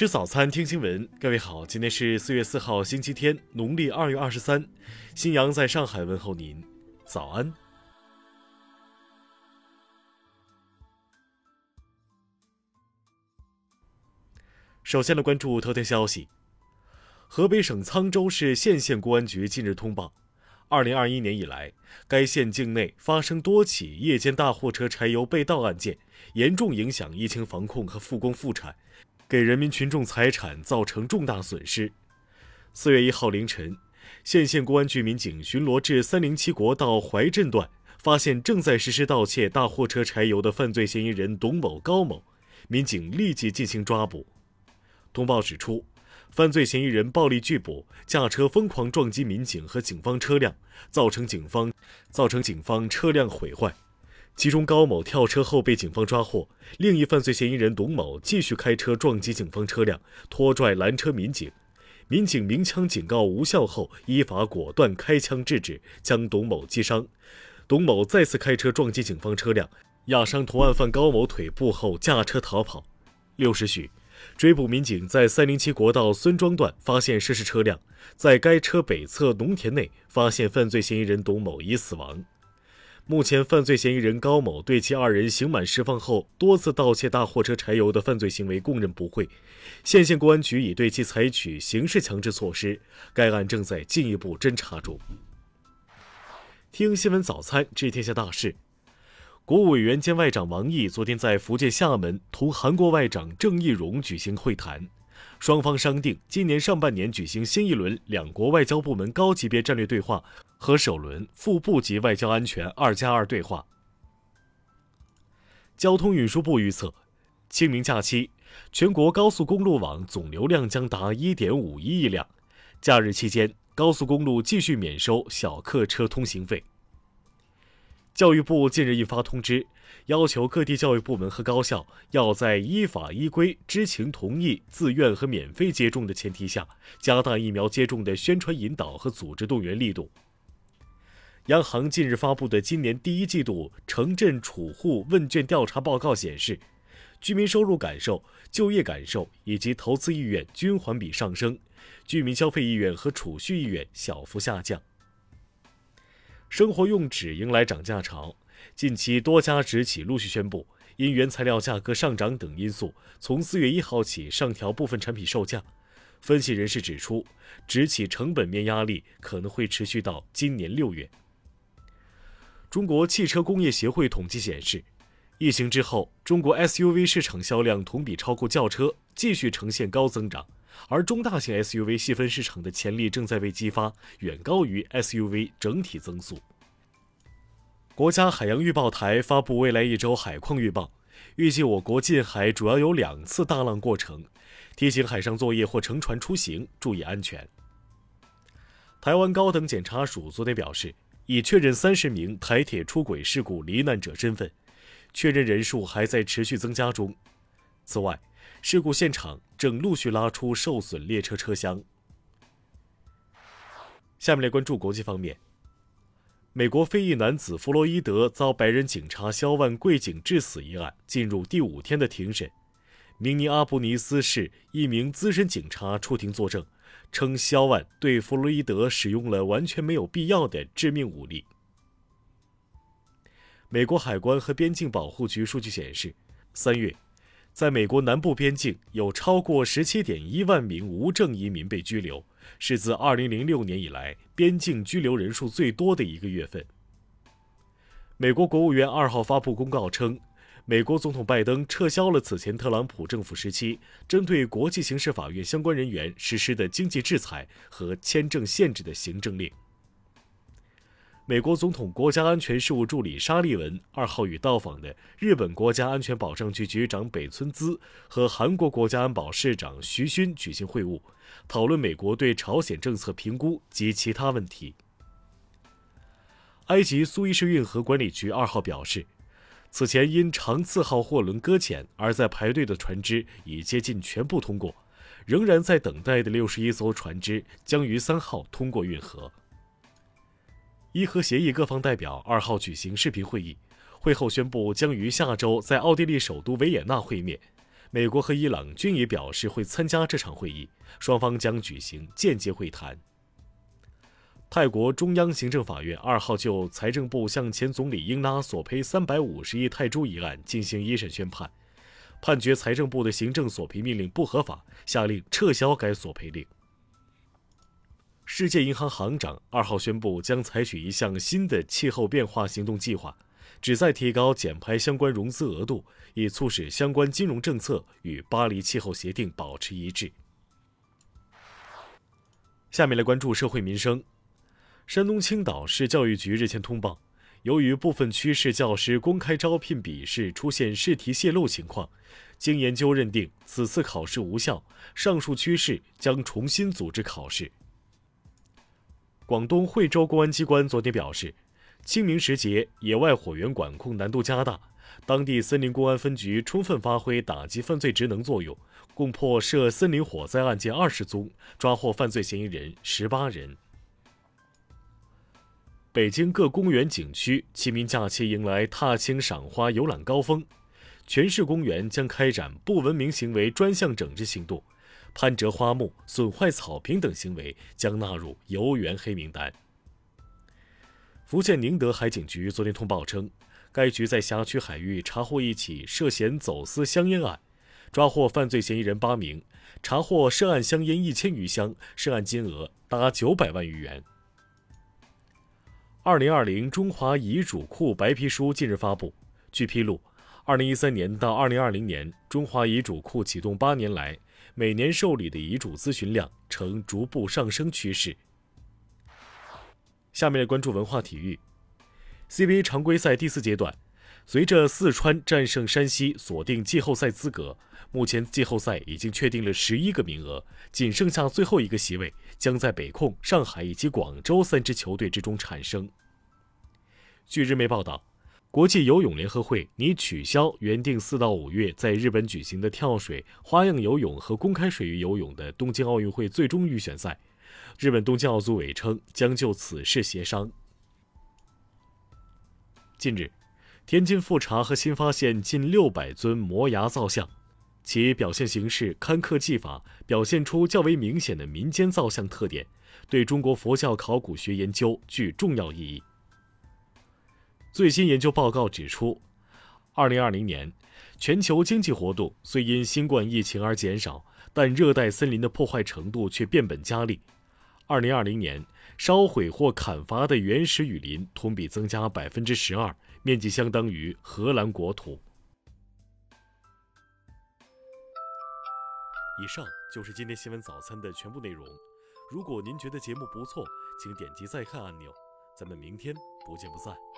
吃早餐，听新闻。各位好，今天是四月四号，星期天，农历二月二十三。新阳在上海问候您，早安。首先来关注头条消息：河北省沧州市献县公安局近日通报，二零二一年以来，该县境内发生多起夜间大货车柴油被盗案件，严重影响疫情防控和复工复产。给人民群众财产造成重大损失。四月一号凌晨，县县公安局民警巡逻至三零七国道怀镇段，发现正在实施盗窃大货车柴油的犯罪嫌疑人董某、高某，民警立即进行抓捕。通报指出，犯罪嫌疑人暴力拒捕，驾车疯狂撞击民警和警方车辆，造成警方造成警方车辆毁坏。其中，高某跳车后被警方抓获，另一犯罪嫌疑人董某继续开车撞击警方车辆，拖拽拦车民警。民警鸣枪警告无效后，依法果断开枪制止，将董某击伤。董某再次开车撞击警方车辆，压伤同案犯高某腿部后驾车逃跑。六时许，追捕民警在三零七国道孙庄段发现涉事车辆，在该车北侧农田内发现犯罪嫌疑人董某已死亡。目前，犯罪嫌疑人高某对其二人刑满释放后多次盗窃大货车柴油的犯罪行为供认不讳，县县公安局已对其采取刑事强制措施，该案正在进一步侦查中。听新闻早餐知天下大事，国务委员兼外长王毅昨天在福建厦门同韩国外长郑义溶举行会谈。双方商定，今年上半年举行新一轮两国外交部门高级别战略对话和首轮副部级外交安全“二加二”对话。交通运输部预测，清明假期全国高速公路网总流量将达1.51亿辆，假日期间高速公路继续免收小客车通行费。教育部近日印发通知，要求各地教育部门和高校要在依法依规、知情同意、自愿和免费接种的前提下，加大疫苗接种的宣传引导和组织动员力度。央行近日发布的今年第一季度城镇储户问卷调查报告显示，居民收入感受、就业感受以及投资意愿均环比上升，居民消费意愿和储蓄意愿小幅下降。生活用纸迎来涨价潮，近期多家纸企陆续宣布，因原材料价格上涨等因素，从四月一号起上调部分产品售价。分析人士指出，纸企成本面压力可能会持续到今年六月。中国汽车工业协会统计显示，疫情之后，中国 SUV 市场销量同比超过轿车，继续呈现高增长。而中大型 SUV 细分市场的潜力正在被激发，远高于 SUV 整体增速。国家海洋预报台发布未来一周海况预报，预计我国近海主要有两次大浪过程，提醒海上作业或乘船出行注意安全。台湾高等检察署昨天表示，已确认三十名台铁出轨事故罹难者身份，确认人数还在持续增加中。此外，事故现场正陆续拉出受损列车车厢。下面来关注国际方面。美国非裔男子弗洛伊德遭白人警察肖万跪颈致死一案进入第五天的庭审。明尼阿波尼斯市一名资深警察出庭作证，称肖万对弗洛伊德使用了完全没有必要的致命武力。美国海关和边境保护局数据显示，三月。在美国南部边境，有超过十七点一万名无证移民被拘留，是自二零零六年以来边境拘留人数最多的一个月份。美国国务院二号发布公告称，美国总统拜登撤销了此前特朗普政府时期针对国际刑事法院相关人员实施的经济制裁和签证限制的行政令。美国总统国家安全事务助理沙利文二号与到访的日本国家安全保障局局长北村滋和韩国国家安保市长徐勋举行会晤，讨论美国对朝鲜政策评估及其他问题。埃及苏伊士运河管理局二号表示，此前因长次号货轮搁浅而在排队的船只已接近全部通过，仍然在等待的六十一艘船只将于三号通过运河。伊核协议各方代表二号举行视频会议，会后宣布将于下周在奥地利首都维也纳会面。美国和伊朗均已表示会参加这场会议，双方将举行间接会谈。泰国中央行政法院二号就财政部向前总理英拉索赔三百五十亿泰铢一案进行一审宣判，判决财政部的行政索赔命令不合法，下令撤销该索赔令。世界银行行长二号宣布，将采取一项新的气候变化行动计划。旨在提高减排相关融资额度，以促使相关金融政策与巴黎气候协定保持一致。下面来关注社会民生。山东青岛市教育局日前通报，由于部分区市教师公开招聘笔试出现试题泄露情况，经研究认定此次考试无效，上述区市将重新组织考试。广东惠州公安机关昨天表示。清明时节，野外火源管控难度加大，当地森林公安分局充分发挥打击犯罪职能作用，共破涉森林火灾案件二十宗，抓获犯罪嫌疑人十八人。北京各公园景区清明假期迎来踏青赏花游览高峰，全市公园将开展不文明行为专项整治行动，攀折花木、损坏草坪等行为将纳入游园黑名单。福建宁德海警局昨天通报称，该局在辖区海域查获一起涉嫌走私香烟案，抓获犯罪嫌疑人八名，查获涉案香烟一千余箱，涉案金额达九百万余元。二零二零中华遗嘱库白皮书近日发布，据披露，二零一三年到二零二零年，中华遗嘱库启动八年来，每年受理的遗嘱咨询量呈逐步上升趋势。下面关注文化体育。CBA 常规赛第四阶段，随着四川战胜山西锁定季后赛资格，目前季后赛已经确定了十一个名额，仅剩下最后一个席位将在北控、上海以及广州三支球队之中产生。据日媒报道，国际游泳联合会拟取消原定四到五月在日本举行的跳水、花样游泳和公开水域游泳的东京奥运会最终预选赛。日本东京奥组委称将就此事协商。近日，天津复查和新发现近六百尊摩崖造像，其表现形式堪刻技法表现出较为明显的民间造像特点，对中国佛教考古学研究具重要意义。最新研究报告指出，二零二零年，全球经济活动虽因新冠疫情而减少，但热带森林的破坏程度却变本加厉。二零二零年，烧毁或砍伐的原始雨林同比增加百分之十二，面积相当于荷兰国土。以上就是今天新闻早餐的全部内容。如果您觉得节目不错，请点击再看按钮。咱们明天不见不散。